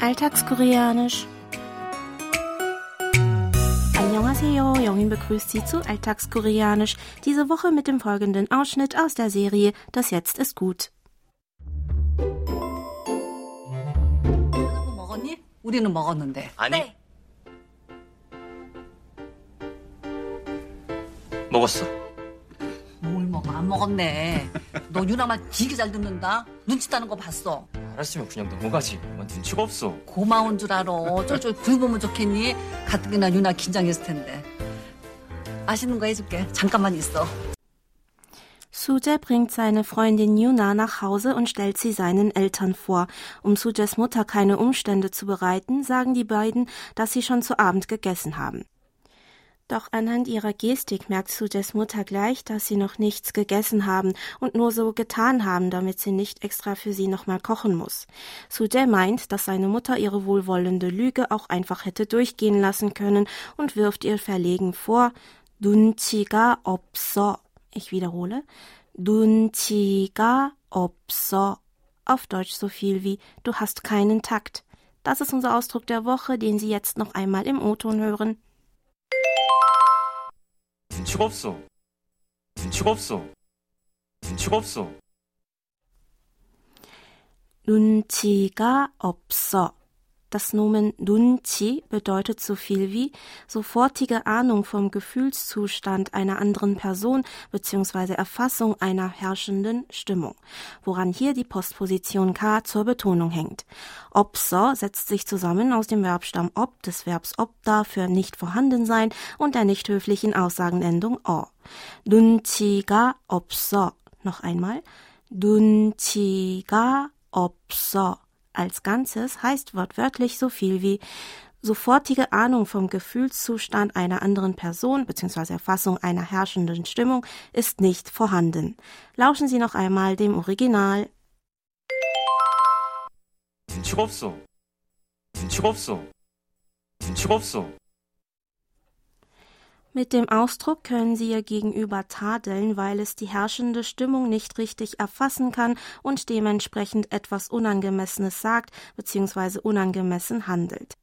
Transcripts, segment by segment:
Alltagskoreanisch. Annyeonghaseyo, Jongin begrüßt Sie zu Alltagskoreanisch. Diese Woche mit dem folgenden Ausschnitt aus der Serie Das Jetzt ist gut. 저녁은 먹었니? 우리는 먹었는데. 아니. 먹었어. 뭘 먹어? 안 먹었네. 너 유나 말 되게 잘 듣는다. 눈치 따는 거 봤어. 알았으면 그냥 넘어가지. 난 눈치가 없어. 고마운 줄 알아. 쫄쫄 굴보면 좋겠니? 가뜩이나 유나 긴장했을 텐데. 맛있는 거 해줄게. 잠깐만 있어. Suje bringt seine Freundin Yuna nach Hause und stellt sie seinen Eltern vor. Um Sujes Mutter keine Umstände zu bereiten, sagen die beiden, dass sie schon zu Abend gegessen haben. Doch anhand ihrer Gestik merkt Sujes Mutter gleich, dass sie noch nichts gegessen haben und nur so getan haben, damit sie nicht extra für sie nochmal kochen muss. Suje meint, dass seine Mutter ihre wohlwollende Lüge auch einfach hätte durchgehen lassen können und wirft ihr verlegen vor, 눈치가 없어. Ich wiederhole, 눈치가 없어. Auf Deutsch so viel wie du hast keinen Takt. Das ist unser Ausdruck der Woche, den Sie jetzt noch einmal im O-Ton hören. 죽었어. 죽었어. 죽었어. 눈치가 없어. Das Nomen Dunchi bedeutet so viel wie sofortige Ahnung vom Gefühlszustand einer anderen Person bzw. Erfassung einer herrschenden Stimmung, woran hier die Postposition K zur Betonung hängt. Obso setzt sich zusammen aus dem Verbstamm ob, des Verbs obda für nicht vorhanden sein und der nicht höflichen Aussagenendung o. Dunchiga obso. Noch einmal. Dunchiga obso als Ganzes heißt wortwörtlich so viel wie sofortige Ahnung vom Gefühlszustand einer anderen Person bzw. Erfassung einer herrschenden Stimmung ist nicht vorhanden. Lauschen Sie noch einmal dem Original. Mit dem Ausdruck können Sie Ihr Gegenüber tadeln, weil es die herrschende Stimmung nicht richtig erfassen kann und dementsprechend etwas Unangemessenes sagt bzw. unangemessen handelt.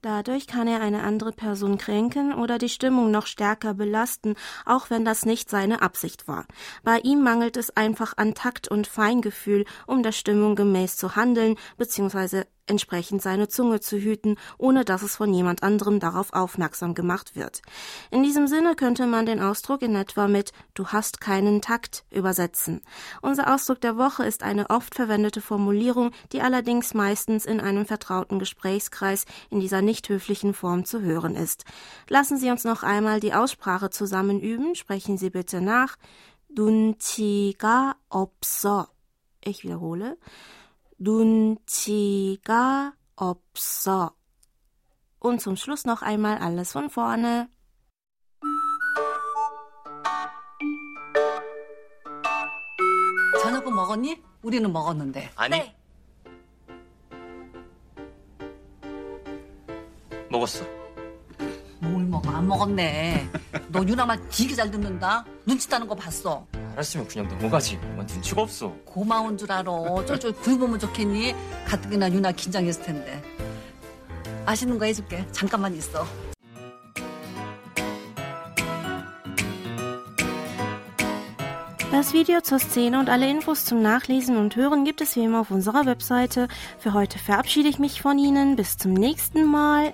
Dadurch kann er eine andere Person kränken oder die Stimmung noch stärker belasten, auch wenn das nicht seine Absicht war. Bei ihm mangelt es einfach an Takt und Feingefühl, um der Stimmung gemäß zu handeln bzw entsprechend seine Zunge zu hüten, ohne dass es von jemand anderem darauf aufmerksam gemacht wird. In diesem Sinne könnte man den Ausdruck in etwa mit Du hast keinen Takt übersetzen. Unser Ausdruck der Woche ist eine oft verwendete Formulierung, die allerdings meistens in einem vertrauten Gesprächskreis in dieser nicht höflichen Form zu hören ist. Lassen Sie uns noch einmal die Aussprache zusammen üben. Sprechen Sie bitte nach. 눈치가 없어. Ich wiederhole. 눈치가 없어. Und zum Schluss noch einmal alles von vorne. 저녁은 먹었니? 우리는 먹었는데. 아니. 먹었어. 뭘 먹어? 안 먹었네. 너 유나 말 되게 잘 듣는다. 눈치 따는 거 봤어. 알았으면 그냥 넘어가지. 난 눈치가 없어. 고마운 줄 알아. 쫄쫄 굴보면 좋겠니? 가뜩이나 유나 긴장했을 텐데. 맛있는 거 해줄게. 잠깐만 있어. Das Video zur Szene und alle Infos zum Nachlesen und Hören gibt es wie immer auf unserer Webseite. Für heute verabschiede ich mich von Ihnen. Bis zum nächsten Mal.